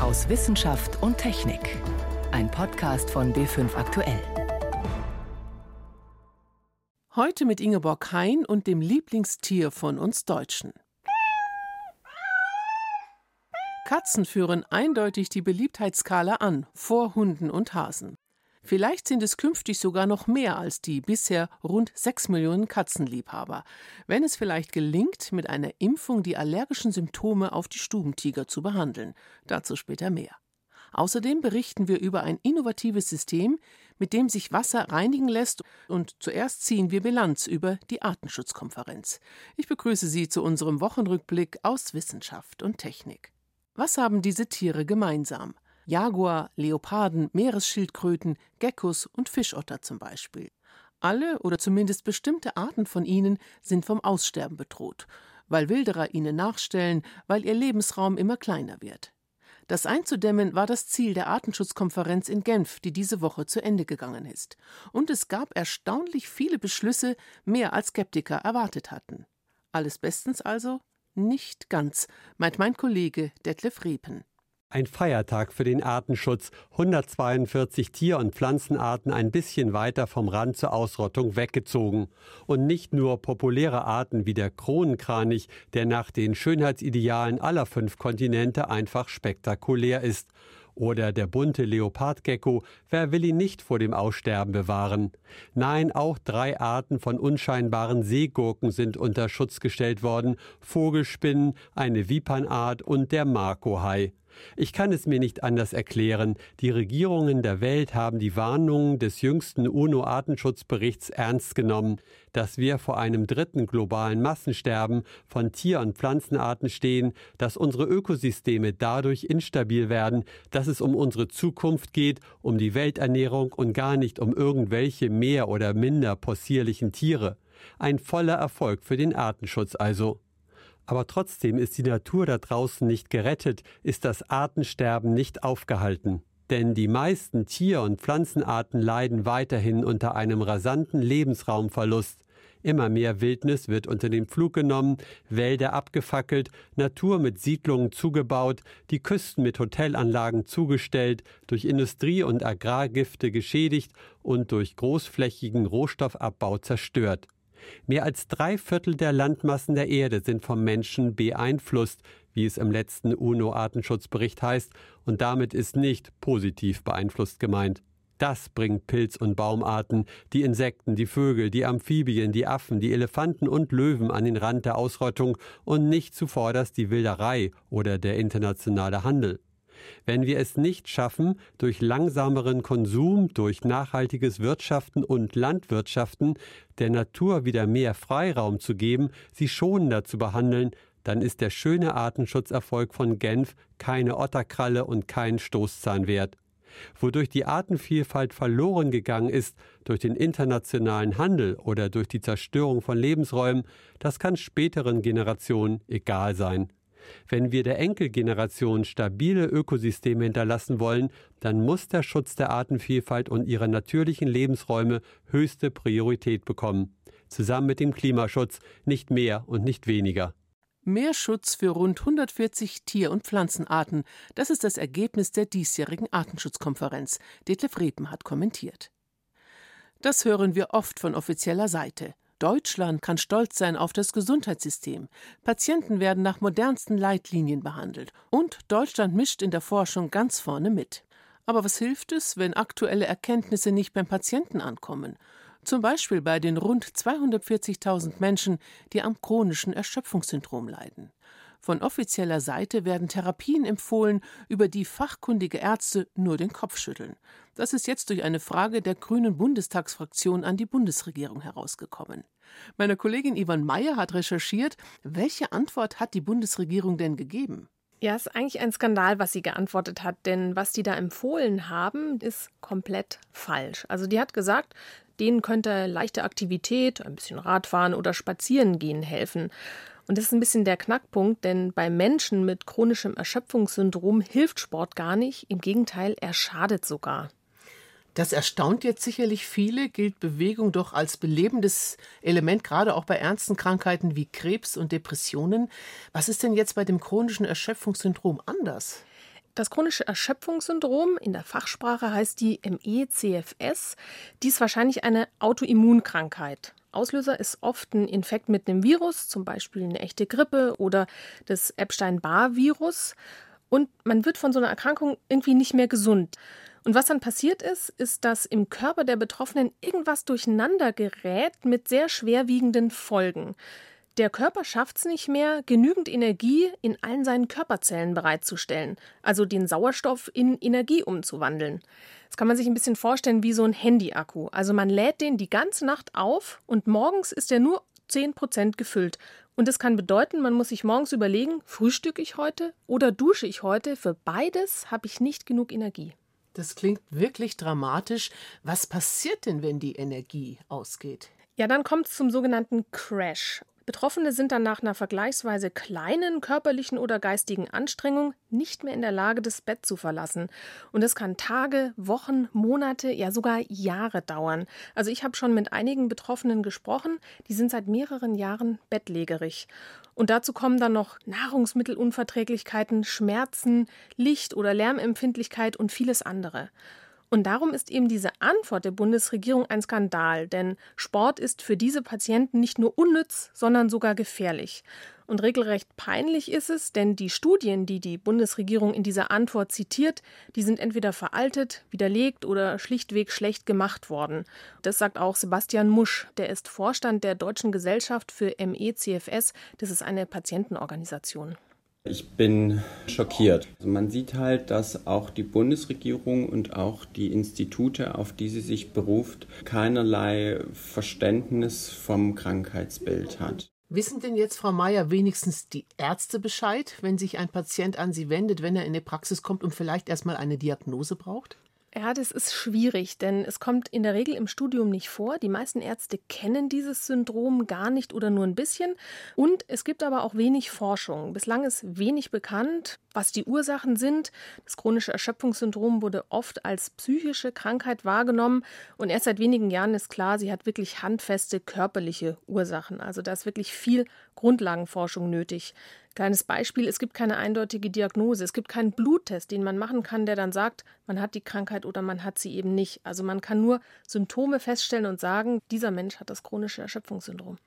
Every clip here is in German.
aus Wissenschaft und Technik. Ein Podcast von B5 Aktuell. Heute mit Ingeborg Hein und dem Lieblingstier von uns Deutschen. Katzen führen eindeutig die Beliebtheitsskala an, vor Hunden und Hasen. Vielleicht sind es künftig sogar noch mehr als die bisher rund 6 Millionen Katzenliebhaber, wenn es vielleicht gelingt, mit einer Impfung die allergischen Symptome auf die Stubentiger zu behandeln. Dazu später mehr. Außerdem berichten wir über ein innovatives System, mit dem sich Wasser reinigen lässt und zuerst ziehen wir Bilanz über die Artenschutzkonferenz. Ich begrüße Sie zu unserem Wochenrückblick aus Wissenschaft und Technik. Was haben diese Tiere gemeinsam? Jaguar, Leoparden, Meeresschildkröten, Geckos und Fischotter zum Beispiel. Alle oder zumindest bestimmte Arten von ihnen sind vom Aussterben bedroht, weil Wilderer ihnen nachstellen, weil ihr Lebensraum immer kleiner wird. Das einzudämmen war das Ziel der Artenschutzkonferenz in Genf, die diese Woche zu Ende gegangen ist. Und es gab erstaunlich viele Beschlüsse, mehr als Skeptiker erwartet hatten. Alles bestens also? Nicht ganz, meint mein Kollege Detlef Riepen. Ein Feiertag für den Artenschutz. 142 Tier- und Pflanzenarten ein bisschen weiter vom Rand zur Ausrottung weggezogen. Und nicht nur populäre Arten wie der Kronenkranich, der nach den Schönheitsidealen aller fünf Kontinente einfach spektakulär ist. Oder der bunte Leopardgecko, wer will ihn nicht vor dem Aussterben bewahren? Nein, auch drei Arten von unscheinbaren Seegurken sind unter Schutz gestellt worden, Vogelspinnen, eine Vipernart und der Markohai. Ich kann es mir nicht anders erklären. Die Regierungen der Welt haben die Warnungen des jüngsten UNO-Artenschutzberichts ernst genommen, dass wir vor einem dritten globalen Massensterben von Tier- und Pflanzenarten stehen, dass unsere Ökosysteme dadurch instabil werden, dass es um unsere Zukunft geht, um die Welternährung und gar nicht um irgendwelche mehr oder minder possierlichen Tiere. Ein voller Erfolg für den Artenschutz also. Aber trotzdem ist die Natur da draußen nicht gerettet, ist das Artensterben nicht aufgehalten. Denn die meisten Tier- und Pflanzenarten leiden weiterhin unter einem rasanten Lebensraumverlust. Immer mehr Wildnis wird unter den Pflug genommen, Wälder abgefackelt, Natur mit Siedlungen zugebaut, die Küsten mit Hotelanlagen zugestellt, durch Industrie- und Agrargifte geschädigt und durch großflächigen Rohstoffabbau zerstört. Mehr als drei Viertel der Landmassen der Erde sind vom Menschen beeinflusst, wie es im letzten UNO-Artenschutzbericht heißt, und damit ist nicht positiv beeinflusst gemeint. Das bringt Pilz- und Baumarten, die Insekten, die Vögel, die Amphibien, die Affen, die Elefanten und Löwen an den Rand der Ausrottung und nicht zuvorderst die Wilderei oder der internationale Handel. Wenn wir es nicht schaffen, durch langsameren Konsum, durch nachhaltiges Wirtschaften und Landwirtschaften der Natur wieder mehr Freiraum zu geben, sie schonender zu behandeln, dann ist der schöne Artenschutzerfolg von Genf keine Otterkralle und kein Stoßzahn wert. Wodurch die Artenvielfalt verloren gegangen ist, durch den internationalen Handel oder durch die Zerstörung von Lebensräumen, das kann späteren Generationen egal sein. Wenn wir der Enkelgeneration stabile Ökosysteme hinterlassen wollen, dann muss der Schutz der Artenvielfalt und ihrer natürlichen Lebensräume höchste Priorität bekommen. Zusammen mit dem Klimaschutz nicht mehr und nicht weniger. Mehr Schutz für rund 140 Tier- und Pflanzenarten, das ist das Ergebnis der diesjährigen Artenschutzkonferenz. Detlef Reben hat kommentiert. Das hören wir oft von offizieller Seite. Deutschland kann stolz sein auf das Gesundheitssystem. Patienten werden nach modernsten Leitlinien behandelt. Und Deutschland mischt in der Forschung ganz vorne mit. Aber was hilft es, wenn aktuelle Erkenntnisse nicht beim Patienten ankommen? Zum Beispiel bei den rund 240.000 Menschen, die am chronischen Erschöpfungssyndrom leiden. Von offizieller Seite werden Therapien empfohlen, über die fachkundige Ärzte nur den Kopf schütteln. Das ist jetzt durch eine Frage der grünen Bundestagsfraktion an die Bundesregierung herausgekommen. Meine Kollegin Yvonne Meyer hat recherchiert, welche Antwort hat die Bundesregierung denn gegeben? Ja, ist eigentlich ein Skandal, was sie geantwortet hat, denn was die da empfohlen haben, ist komplett falsch. Also die hat gesagt, denen könnte leichte Aktivität, ein bisschen Radfahren oder Spazierengehen helfen. Und das ist ein bisschen der Knackpunkt, denn bei Menschen mit chronischem Erschöpfungssyndrom hilft Sport gar nicht. Im Gegenteil, er schadet sogar. Das erstaunt jetzt sicherlich viele, gilt Bewegung doch als belebendes Element, gerade auch bei ernsten Krankheiten wie Krebs und Depressionen. Was ist denn jetzt bei dem chronischen Erschöpfungssyndrom anders? Das chronische Erschöpfungssyndrom, in der Fachsprache heißt die ME-CFS, die ist wahrscheinlich eine Autoimmunkrankheit. Auslöser ist oft ein Infekt mit einem Virus, zum Beispiel eine echte Grippe oder das Epstein-Barr-Virus. Und man wird von so einer Erkrankung irgendwie nicht mehr gesund. Und was dann passiert ist, ist, dass im Körper der Betroffenen irgendwas durcheinander gerät mit sehr schwerwiegenden Folgen. Der Körper schafft es nicht mehr, genügend Energie in allen seinen Körperzellen bereitzustellen, also den Sauerstoff in Energie umzuwandeln. Das kann man sich ein bisschen vorstellen wie so ein Handy-Akku. Also man lädt den die ganze Nacht auf und morgens ist er nur 10% gefüllt. Und das kann bedeuten, man muss sich morgens überlegen, frühstücke ich heute oder dusche ich heute? Für beides habe ich nicht genug Energie. Das klingt wirklich dramatisch. Was passiert denn, wenn die Energie ausgeht? Ja, dann kommt es zum sogenannten Crash. Betroffene sind dann nach einer vergleichsweise kleinen körperlichen oder geistigen Anstrengung nicht mehr in der Lage, das Bett zu verlassen. Und das kann Tage, Wochen, Monate, ja sogar Jahre dauern. Also ich habe schon mit einigen Betroffenen gesprochen, die sind seit mehreren Jahren bettlägerig. Und dazu kommen dann noch Nahrungsmittelunverträglichkeiten, Schmerzen, Licht- oder Lärmempfindlichkeit und vieles andere. Und darum ist eben diese Antwort der Bundesregierung ein Skandal, denn Sport ist für diese Patienten nicht nur unnütz, sondern sogar gefährlich. Und regelrecht peinlich ist es, denn die Studien, die die Bundesregierung in dieser Antwort zitiert, die sind entweder veraltet, widerlegt oder schlichtweg schlecht gemacht worden. Das sagt auch Sebastian Musch, der ist Vorstand der Deutschen Gesellschaft für ME-CFS, das ist eine Patientenorganisation. Ich bin schockiert. Also man sieht halt, dass auch die Bundesregierung und auch die Institute, auf die sie sich beruft, keinerlei Verständnis vom Krankheitsbild hat. Wissen denn jetzt, Frau Mayer, wenigstens die Ärzte Bescheid, wenn sich ein Patient an sie wendet, wenn er in die Praxis kommt und vielleicht erstmal eine Diagnose braucht? Ja, das ist schwierig, denn es kommt in der Regel im Studium nicht vor. Die meisten Ärzte kennen dieses Syndrom gar nicht oder nur ein bisschen. Und es gibt aber auch wenig Forschung. Bislang ist wenig bekannt, was die Ursachen sind. Das chronische Erschöpfungssyndrom wurde oft als psychische Krankheit wahrgenommen. Und erst seit wenigen Jahren ist klar, sie hat wirklich handfeste körperliche Ursachen. Also da ist wirklich viel Grundlagenforschung nötig. Kleines Beispiel, es gibt keine eindeutige Diagnose, es gibt keinen Bluttest, den man machen kann, der dann sagt, man hat die Krankheit oder man hat sie eben nicht. Also man kann nur Symptome feststellen und sagen, dieser Mensch hat das chronische Erschöpfungssyndrom.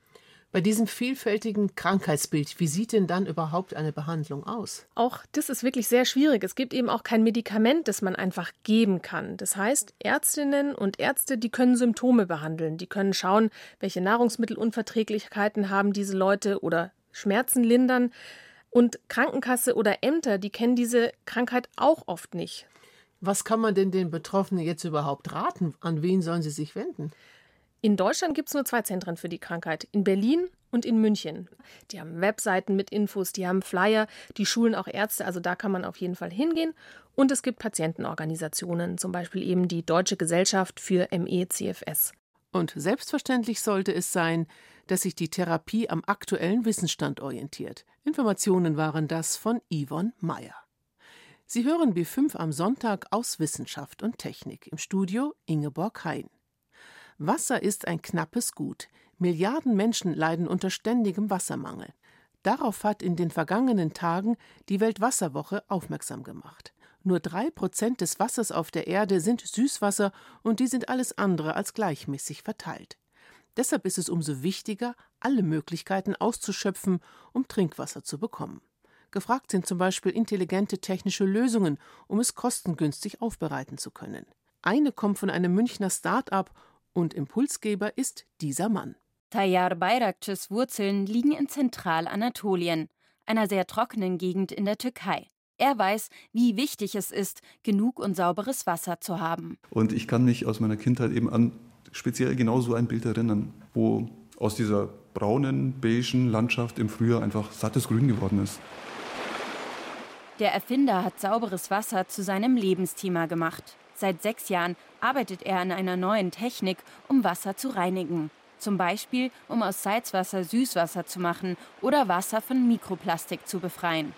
Bei diesem vielfältigen Krankheitsbild, wie sieht denn dann überhaupt eine Behandlung aus? Auch das ist wirklich sehr schwierig. Es gibt eben auch kein Medikament, das man einfach geben kann. Das heißt, Ärztinnen und Ärzte, die können Symptome behandeln. Die können schauen, welche Nahrungsmittelunverträglichkeiten haben diese Leute oder Schmerzen lindern. Und Krankenkasse oder Ämter, die kennen diese Krankheit auch oft nicht. Was kann man denn den Betroffenen jetzt überhaupt raten? An wen sollen sie sich wenden? In Deutschland gibt es nur zwei Zentren für die Krankheit, in Berlin und in München. Die haben Webseiten mit Infos, die haben Flyer, die schulen auch Ärzte, also da kann man auf jeden Fall hingehen. Und es gibt Patientenorganisationen, zum Beispiel eben die Deutsche Gesellschaft für ME-CFS. Und selbstverständlich sollte es sein, dass sich die Therapie am aktuellen Wissensstand orientiert. Informationen waren das von Yvonne Meyer. Sie hören B5 am Sonntag aus Wissenschaft und Technik. Im Studio Ingeborg Hein. Wasser ist ein knappes Gut. Milliarden Menschen leiden unter ständigem Wassermangel. Darauf hat in den vergangenen Tagen die Weltwasserwoche aufmerksam gemacht. Nur drei Prozent des Wassers auf der Erde sind Süßwasser und die sind alles andere als gleichmäßig verteilt. Deshalb ist es umso wichtiger, alle Möglichkeiten auszuschöpfen, um Trinkwasser zu bekommen. Gefragt sind zum Beispiel intelligente technische Lösungen, um es kostengünstig aufbereiten zu können. Eine kommt von einem Münchner Start-up und Impulsgeber ist dieser Mann. Tayyar Bayrakçes Wurzeln liegen in Zentralanatolien, einer sehr trockenen Gegend in der Türkei. Er weiß, wie wichtig es ist, genug und sauberes Wasser zu haben. Und ich kann mich aus meiner Kindheit eben an speziell genau so ein Bild erinnern, wo aus dieser braunen, beigen Landschaft im Frühjahr einfach sattes Grün geworden ist. Der Erfinder hat sauberes Wasser zu seinem Lebensthema gemacht. Seit sechs Jahren arbeitet er an einer neuen Technik, um Wasser zu reinigen. Zum Beispiel, um aus Salzwasser Süßwasser zu machen oder Wasser von Mikroplastik zu befreien.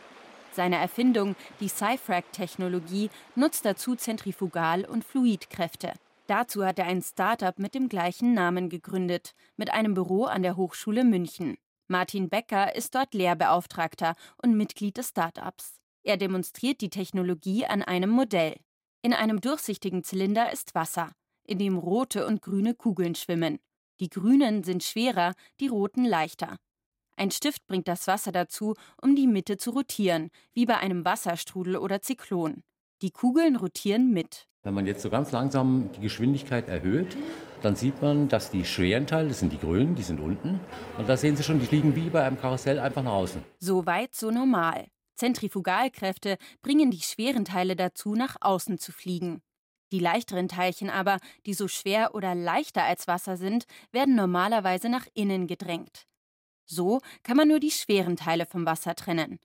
Seine Erfindung, die Cyfrac-Technologie, nutzt dazu Zentrifugal- und Fluidkräfte. Dazu hat er ein Start-up mit dem gleichen Namen gegründet, mit einem Büro an der Hochschule München. Martin Becker ist dort Lehrbeauftragter und Mitglied des Start-ups. Er demonstriert die Technologie an einem Modell. In einem durchsichtigen Zylinder ist Wasser, in dem rote und grüne Kugeln schwimmen. Die grünen sind schwerer, die roten leichter. Ein Stift bringt das Wasser dazu, um die Mitte zu rotieren, wie bei einem Wasserstrudel oder Zyklon. Die Kugeln rotieren mit. Wenn man jetzt so ganz langsam die Geschwindigkeit erhöht, dann sieht man, dass die schweren Teile, das sind die grünen, die sind unten. Und da sehen Sie schon, die fliegen wie bei einem Karussell einfach nach außen. So weit, so normal. Zentrifugalkräfte bringen die schweren Teile dazu, nach außen zu fliegen. Die leichteren Teilchen aber, die so schwer oder leichter als Wasser sind, werden normalerweise nach innen gedrängt. So kann man nur die schweren Teile vom Wasser trennen.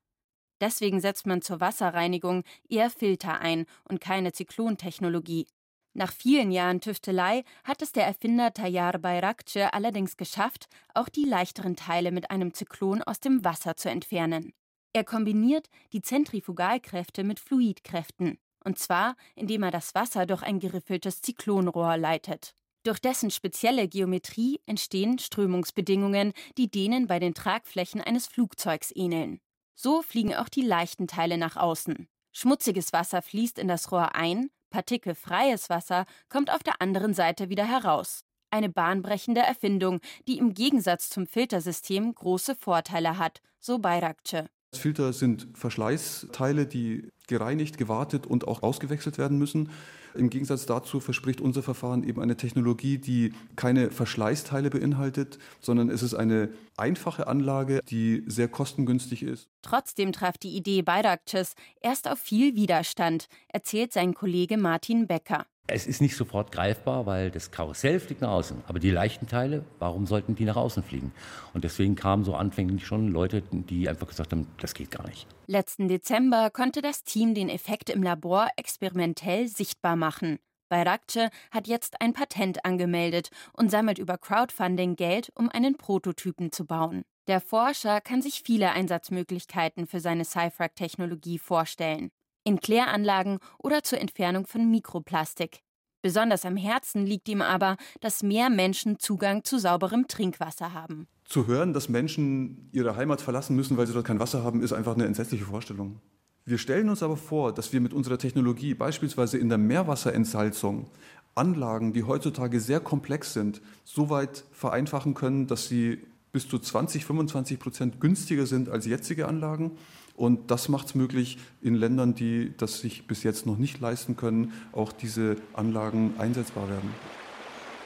Deswegen setzt man zur Wasserreinigung eher Filter ein und keine Zyklontechnologie. Nach vielen Jahren Tüftelei hat es der Erfinder Tayyar Bayrakce allerdings geschafft, auch die leichteren Teile mit einem Zyklon aus dem Wasser zu entfernen. Er kombiniert die Zentrifugalkräfte mit Fluidkräften, und zwar indem er das Wasser durch ein geriffeltes Zyklonrohr leitet. Durch dessen spezielle Geometrie entstehen Strömungsbedingungen, die denen bei den Tragflächen eines Flugzeugs ähneln. So fliegen auch die leichten Teile nach außen. Schmutziges Wasser fließt in das Rohr ein, partikelfreies Wasser kommt auf der anderen Seite wieder heraus. Eine bahnbrechende Erfindung, die im Gegensatz zum Filtersystem große Vorteile hat, so Bayrakce. Filter sind Verschleißteile, die gereinigt, gewartet und auch ausgewechselt werden müssen. Im Gegensatz dazu verspricht unser Verfahren eben eine Technologie, die keine Verschleißteile beinhaltet, sondern es ist eine einfache Anlage, die sehr kostengünstig ist. Trotzdem traf die Idee Bayrakces erst auf viel Widerstand, erzählt sein Kollege Martin Becker. Es ist nicht sofort greifbar, weil das Karussell fliegt nach außen. Aber die leichten Teile, warum sollten die nach außen fliegen? Und deswegen kamen so anfänglich schon Leute, die einfach gesagt haben, das geht gar nicht. Letzten Dezember konnte das Team den Effekt im Labor experimentell sichtbar machen. Bayrakce hat jetzt ein Patent angemeldet und sammelt über Crowdfunding Geld, um einen Prototypen zu bauen. Der Forscher kann sich viele Einsatzmöglichkeiten für seine Cyfrac-Technologie vorstellen in Kläranlagen oder zur Entfernung von Mikroplastik. Besonders am Herzen liegt ihm aber, dass mehr Menschen Zugang zu sauberem Trinkwasser haben. Zu hören, dass Menschen ihre Heimat verlassen müssen, weil sie dort kein Wasser haben, ist einfach eine entsetzliche Vorstellung. Wir stellen uns aber vor, dass wir mit unserer Technologie beispielsweise in der Meerwasserentsalzung Anlagen, die heutzutage sehr komplex sind, so weit vereinfachen können, dass sie bis zu 20, 25 Prozent günstiger sind als jetzige Anlagen und das macht es möglich, in Ländern, die das sich bis jetzt noch nicht leisten können, auch diese Anlagen einsetzbar werden.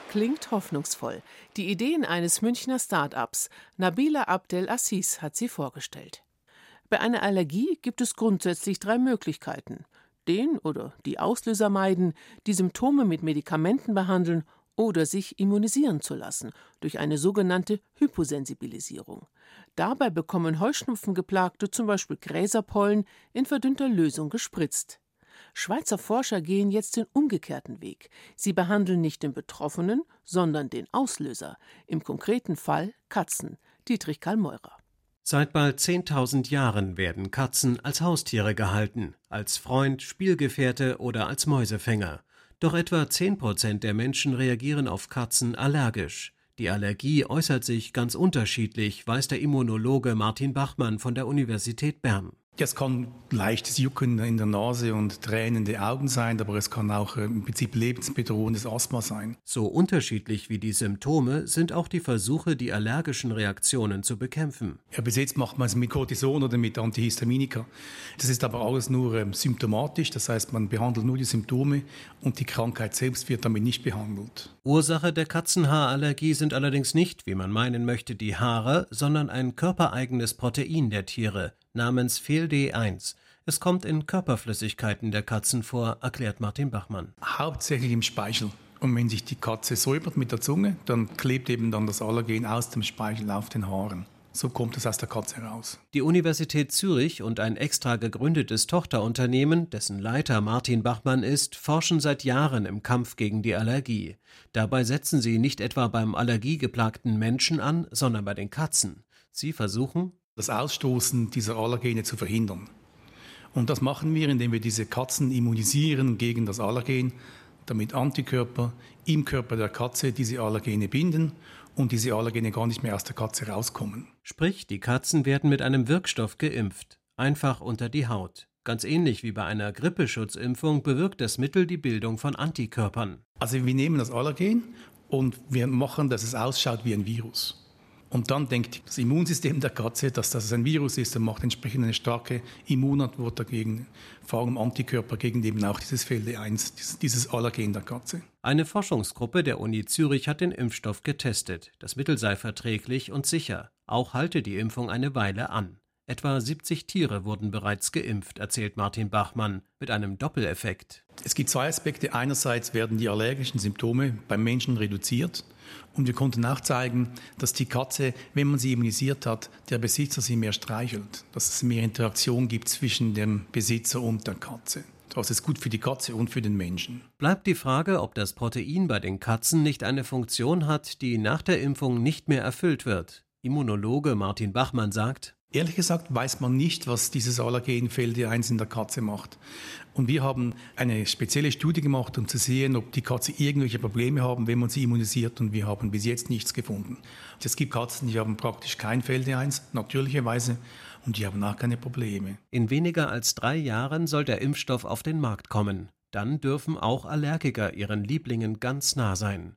Klingt hoffnungsvoll. Die Ideen eines Münchner Start-ups. Nabila Abdel Assis hat sie vorgestellt. Bei einer Allergie gibt es grundsätzlich drei Möglichkeiten. Den oder die Auslöser meiden, die Symptome mit Medikamenten behandeln oder sich immunisieren zu lassen durch eine sogenannte Hyposensibilisierung. Dabei bekommen Heuschnupfengeplagte zum Beispiel Gräserpollen in verdünnter Lösung gespritzt. Schweizer Forscher gehen jetzt den umgekehrten Weg. Sie behandeln nicht den Betroffenen, sondern den Auslöser, im konkreten Fall Katzen. Dietrich Karl Meurer. Seit bald 10.000 Jahren werden Katzen als Haustiere gehalten, als Freund, Spielgefährte oder als Mäusefänger. Doch etwa 10 Prozent der Menschen reagieren auf Katzen allergisch. Die Allergie äußert sich ganz unterschiedlich, weiß der Immunologe Martin Bachmann von der Universität Bern. Es kann leichtes Jucken in der Nase und tränende Augen sein, aber es kann auch äh, im Prinzip lebensbedrohendes Asthma sein. So unterschiedlich wie die Symptome sind auch die Versuche, die allergischen Reaktionen zu bekämpfen. Ja, bis jetzt macht man es mit Cortison oder mit Antihistaminika. Das ist aber alles nur ähm, symptomatisch, das heißt, man behandelt nur die Symptome und die Krankheit selbst wird damit nicht behandelt. Ursache der Katzenhaarallergie sind allerdings nicht, wie man meinen möchte, die Haare, sondern ein körpereigenes Protein der Tiere, namens FehlD1. Es kommt in Körperflüssigkeiten der Katzen vor, erklärt Martin Bachmann. Hauptsächlich im Speichel. Und wenn sich die Katze säubert mit der Zunge, dann klebt eben dann das Allergen aus dem Speichel auf den Haaren. So kommt es aus der Katze heraus. Die Universität Zürich und ein extra gegründetes Tochterunternehmen, dessen Leiter Martin Bachmann ist, forschen seit Jahren im Kampf gegen die Allergie. Dabei setzen sie nicht etwa beim allergiegeplagten Menschen an, sondern bei den Katzen. Sie versuchen, das Ausstoßen dieser Allergene zu verhindern. Und das machen wir, indem wir diese Katzen immunisieren gegen das Allergen, damit Antikörper im Körper der Katze diese Allergene binden und diese Allergene gar nicht mehr aus der Katze rauskommen. Sprich, die Katzen werden mit einem Wirkstoff geimpft, einfach unter die Haut. Ganz ähnlich wie bei einer Grippeschutzimpfung bewirkt das Mittel die Bildung von Antikörpern. Also wir nehmen das Allergen und wir machen, dass es ausschaut wie ein Virus. Und dann denkt das Immunsystem der Katze, dass das ein Virus ist und macht entsprechend eine starke Immunantwort dagegen, vor allem Antikörper gegen eben auch dieses Felde 1, dieses Allergen der Katze. Eine Forschungsgruppe der Uni Zürich hat den Impfstoff getestet. Das Mittel sei verträglich und sicher. Auch halte die Impfung eine Weile an. Etwa 70 Tiere wurden bereits geimpft, erzählt Martin Bachmann, mit einem Doppeleffekt. Es gibt zwei Aspekte. Einerseits werden die allergischen Symptome beim Menschen reduziert. Und wir konnten auch zeigen, dass die Katze, wenn man sie immunisiert hat, der Besitzer sie mehr streichelt. Dass es mehr Interaktion gibt zwischen dem Besitzer und der Katze. Das ist gut für die Katze und für den Menschen. Bleibt die Frage, ob das Protein bei den Katzen nicht eine Funktion hat, die nach der Impfung nicht mehr erfüllt wird. Immunologe Martin Bachmann sagt, Ehrlich gesagt weiß man nicht, was dieses Allergen Felde 1 in der Katze macht. Und wir haben eine spezielle Studie gemacht, um zu sehen, ob die Katze irgendwelche Probleme haben, wenn man sie immunisiert. Und wir haben bis jetzt nichts gefunden. Es gibt Katzen, die haben praktisch kein Felde 1, natürlicherweise, und die haben auch keine Probleme. In weniger als drei Jahren soll der Impfstoff auf den Markt kommen. Dann dürfen auch Allergiker ihren Lieblingen ganz nah sein.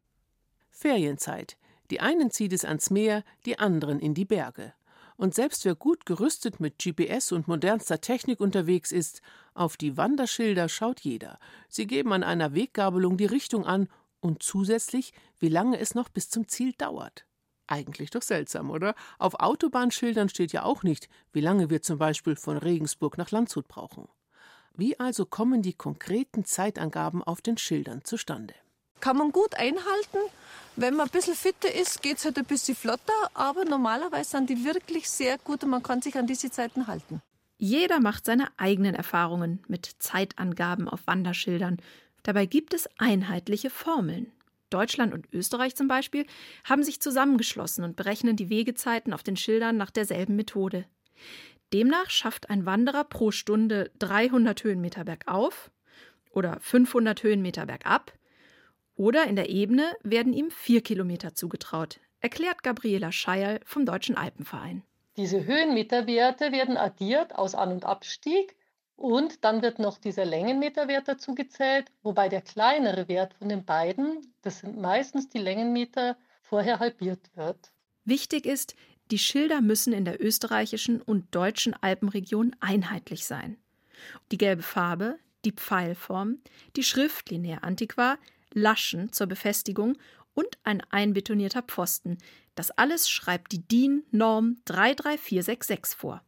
Ferienzeit. Die einen zieht es ans Meer, die anderen in die Berge. Und selbst wer gut gerüstet mit GPS und modernster Technik unterwegs ist, auf die Wanderschilder schaut jeder. Sie geben an einer Weggabelung die Richtung an und zusätzlich, wie lange es noch bis zum Ziel dauert. Eigentlich doch seltsam, oder? Auf Autobahnschildern steht ja auch nicht, wie lange wir zum Beispiel von Regensburg nach Landshut brauchen. Wie also kommen die konkreten Zeitangaben auf den Schildern zustande? Kann man gut einhalten, wenn man ein bisschen fitter ist, geht es halt ein bisschen flotter, aber normalerweise sind die wirklich sehr gut und man kann sich an diese Zeiten halten. Jeder macht seine eigenen Erfahrungen mit Zeitangaben auf Wanderschildern. Dabei gibt es einheitliche Formeln. Deutschland und Österreich zum Beispiel haben sich zusammengeschlossen und berechnen die Wegezeiten auf den Schildern nach derselben Methode. Demnach schafft ein Wanderer pro Stunde 300 Höhenmeter bergauf oder 500 Höhenmeter bergab oder in der Ebene werden ihm vier Kilometer zugetraut, erklärt Gabriela Scheierl vom Deutschen Alpenverein. Diese Höhenmeterwerte werden addiert aus An- und Abstieg und dann wird noch dieser Längenmeterwert dazu gezählt, wobei der kleinere Wert von den beiden, das sind meistens die Längenmeter, vorher halbiert wird. Wichtig ist, die Schilder müssen in der österreichischen und deutschen Alpenregion einheitlich sein. Die gelbe Farbe, die Pfeilform, die Schrift linear antiqua Laschen zur Befestigung und ein einbetonierter Pfosten. Das alles schreibt die DIN Norm 33466 vor.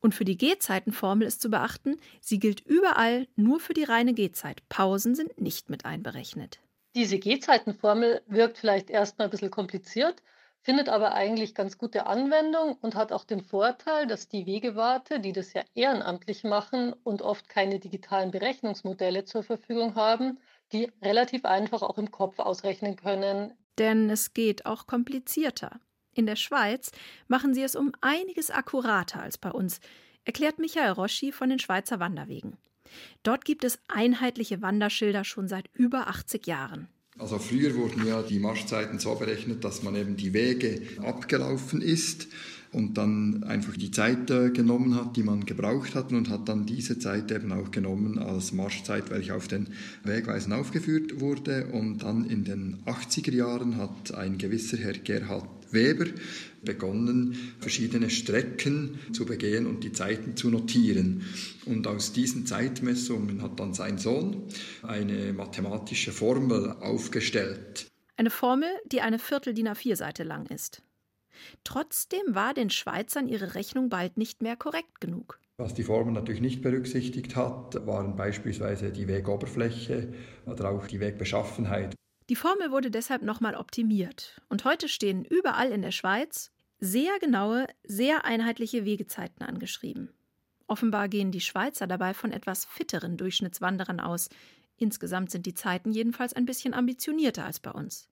Und für die Gehzeitenformel ist zu beachten, sie gilt überall nur für die reine Gehzeit. Pausen sind nicht mit einberechnet. Diese Gehzeitenformel wirkt vielleicht erstmal ein bisschen kompliziert, findet aber eigentlich ganz gute Anwendung und hat auch den Vorteil, dass die Wegewarte, die das ja ehrenamtlich machen und oft keine digitalen Berechnungsmodelle zur Verfügung haben, die relativ einfach auch im Kopf ausrechnen können. Denn es geht auch komplizierter. In der Schweiz machen sie es um einiges akkurater als bei uns, erklärt Michael Roschi von den Schweizer Wanderwegen. Dort gibt es einheitliche Wanderschilder schon seit über 80 Jahren. Also früher wurden ja die Marschzeiten so berechnet, dass man eben die Wege abgelaufen ist und dann einfach die Zeit äh, genommen hat, die man gebraucht hat und hat dann diese Zeit eben auch genommen als Marschzeit, welche auf den Wegweisen aufgeführt wurde. Und dann in den 80er Jahren hat ein gewisser Herr Gerhard Weber begonnen, verschiedene Strecken zu begehen und die Zeiten zu notieren. Und aus diesen Zeitmessungen hat dann sein Sohn eine mathematische Formel aufgestellt. Eine Formel, die eine Viertel DIN A4-Seite lang ist. Trotzdem war den Schweizern ihre Rechnung bald nicht mehr korrekt genug. Was die Formel natürlich nicht berücksichtigt hat, waren beispielsweise die Wegoberfläche oder auch die Wegbeschaffenheit. Die Formel wurde deshalb nochmal optimiert und heute stehen überall in der Schweiz sehr genaue, sehr einheitliche Wegezeiten angeschrieben. Offenbar gehen die Schweizer dabei von etwas fitteren Durchschnittswanderern aus. Insgesamt sind die Zeiten jedenfalls ein bisschen ambitionierter als bei uns.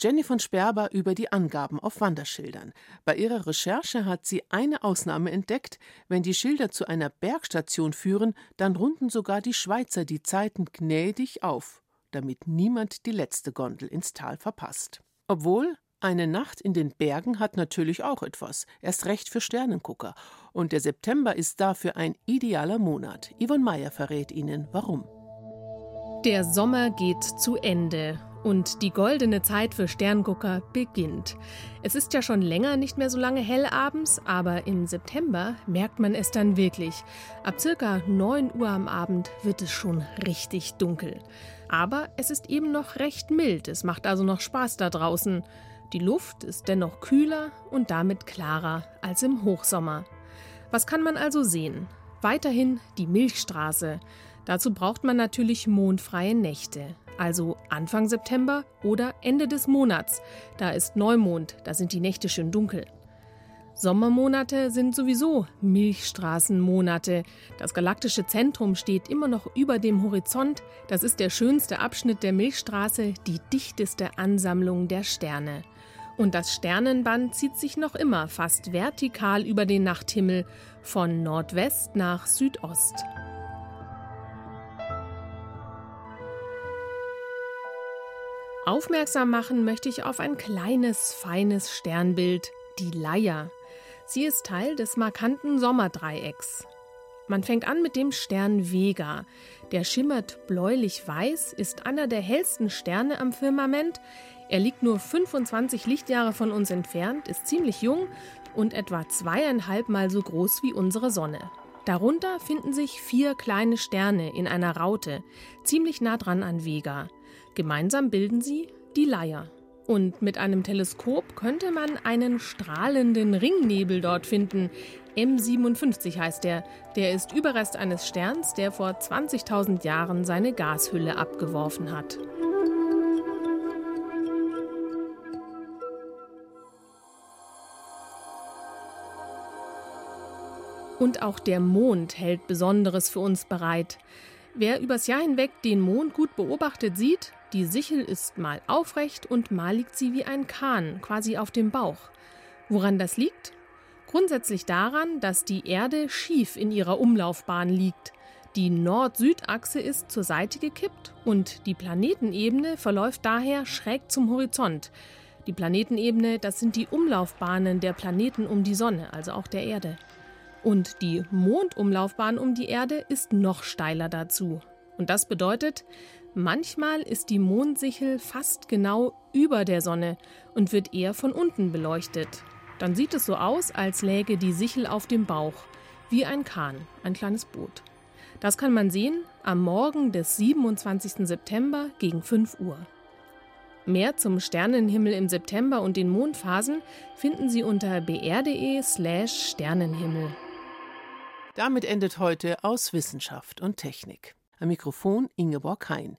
Jenny von Sperber über die Angaben auf Wanderschildern. Bei ihrer Recherche hat sie eine Ausnahme entdeckt. Wenn die Schilder zu einer Bergstation führen, dann runden sogar die Schweizer die Zeiten gnädig auf, damit niemand die letzte Gondel ins Tal verpasst. Obwohl, Eine Nacht in den Bergen hat natürlich auch etwas, erst recht für Sternengucker. Und der September ist dafür ein idealer Monat. Yvonne Meyer verrät Ihnen, warum. Der Sommer geht zu Ende und die goldene Zeit für Sterngucker beginnt. Es ist ja schon länger nicht mehr so lange hell abends, aber im September merkt man es dann wirklich. Ab circa 9 Uhr am Abend wird es schon richtig dunkel. Aber es ist eben noch recht mild, es macht also noch Spaß da draußen. Die Luft ist dennoch kühler und damit klarer als im Hochsommer. Was kann man also sehen? Weiterhin die Milchstraße. Dazu braucht man natürlich mondfreie Nächte also Anfang September oder Ende des Monats. Da ist Neumond, da sind die Nächte schön dunkel. Sommermonate sind sowieso Milchstraßenmonate. Das galaktische Zentrum steht immer noch über dem Horizont. Das ist der schönste Abschnitt der Milchstraße, die dichteste Ansammlung der Sterne. Und das Sternenband zieht sich noch immer fast vertikal über den Nachthimmel von Nordwest nach Südost. Aufmerksam machen möchte ich auf ein kleines, feines Sternbild, die Leier. Sie ist Teil des markanten Sommerdreiecks. Man fängt an mit dem Stern Vega. Der schimmert bläulich-weiß, ist einer der hellsten Sterne am Firmament. Er liegt nur 25 Lichtjahre von uns entfernt, ist ziemlich jung und etwa zweieinhalb Mal so groß wie unsere Sonne. Darunter finden sich vier kleine Sterne in einer Raute, ziemlich nah dran an Vega. Gemeinsam bilden sie die Leier. Und mit einem Teleskop könnte man einen strahlenden Ringnebel dort finden. M57 heißt der. Der ist Überrest eines Sterns, der vor 20.000 Jahren seine Gashülle abgeworfen hat. Und auch der Mond hält Besonderes für uns bereit. Wer übers Jahr hinweg den Mond gut beobachtet sieht, die Sichel ist mal aufrecht und mal liegt sie wie ein Kahn, quasi auf dem Bauch. Woran das liegt? Grundsätzlich daran, dass die Erde schief in ihrer Umlaufbahn liegt. Die Nord-Süd-Achse ist zur Seite gekippt und die Planetenebene verläuft daher schräg zum Horizont. Die Planetenebene, das sind die Umlaufbahnen der Planeten um die Sonne, also auch der Erde. Und die Mondumlaufbahn um die Erde ist noch steiler dazu. Und das bedeutet, Manchmal ist die Mondsichel fast genau über der Sonne und wird eher von unten beleuchtet. Dann sieht es so aus, als läge die Sichel auf dem Bauch, wie ein Kahn, ein kleines Boot. Das kann man sehen am Morgen des 27. September gegen 5 Uhr. Mehr zum Sternenhimmel im September und den Mondphasen finden Sie unter br.de/slash Sternenhimmel. Damit endet heute aus Wissenschaft und Technik. Am Mikrofon Ingeborg Hein.